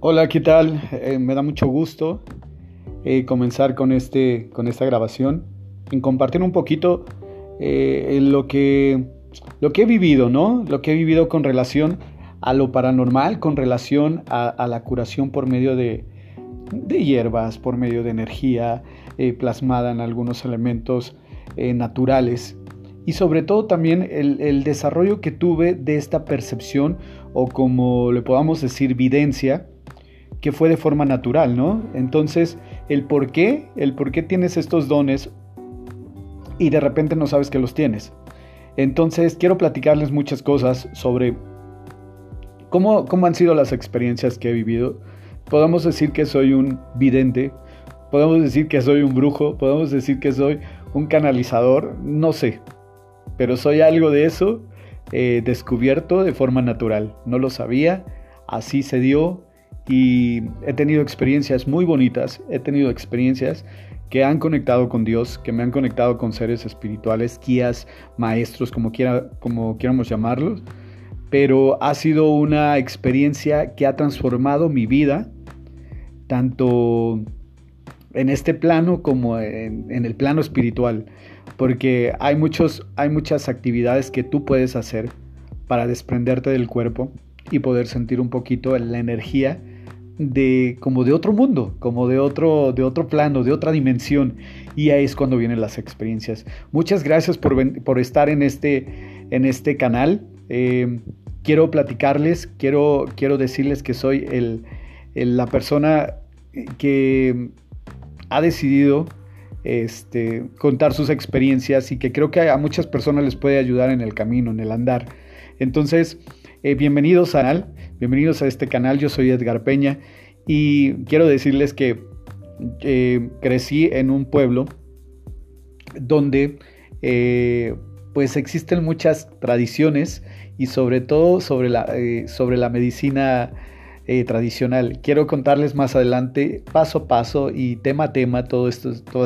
Hola, ¿qué tal? Eh, me da mucho gusto eh, comenzar con, este, con esta grabación, en compartir un poquito eh, lo, que, lo que he vivido, ¿no? Lo que he vivido con relación a lo paranormal, con relación a, la curación por medio de, de, hierbas, por medio de energía plasmada en algunos elementos naturales y sobre todo también el, el, desarrollo que tuve de esta percepción o como le podamos decir videncia que fue de forma natural, ¿no? Entonces, el por qué, el por qué tienes estos dones y de repente no sabes que los tienes. Entonces, quiero platicarles muchas cosas sobre cómo, cómo han sido las experiencias que he vivido. Podemos decir que soy un vidente, podemos decir que soy un brujo, podemos decir que soy un canalizador, no sé, pero soy algo de eso eh, descubierto de forma natural. No lo sabía, así se dio, y he tenido experiencias muy bonitas, he tenido experiencias que han conectado con Dios, que me han conectado con seres espirituales, guías, maestros, como, quiera, como quieramos llamarlos, pero ha sido una experiencia que ha transformado mi vida, tanto en este plano como en, en el plano espiritual, porque hay, muchos, hay muchas actividades que tú puedes hacer para desprenderte del cuerpo y poder sentir un poquito la energía de como de otro mundo, como de otro, de otro plano, de otra dimensión. Y ahí es cuando vienen las experiencias. Muchas gracias por, por estar en este, en este canal. Eh, quiero platicarles, quiero, quiero decirles que soy el, la persona que ha decidido este, contar sus experiencias y que creo que a muchas personas les puede ayudar en el camino, en el andar. Entonces, eh, bienvenidos a bienvenidos a este canal. Yo soy Edgar Peña y quiero decirles que eh, crecí en un pueblo donde eh, pues existen muchas tradiciones y sobre todo sobre la, sobre la medicina tradicional. Quiero contarles más adelante, paso a paso y tema a tema, todas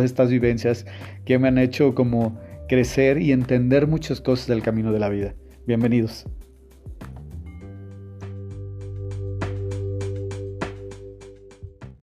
estas vivencias que me han hecho como crecer y entender muchas cosas del camino de la vida. Bienvenidos.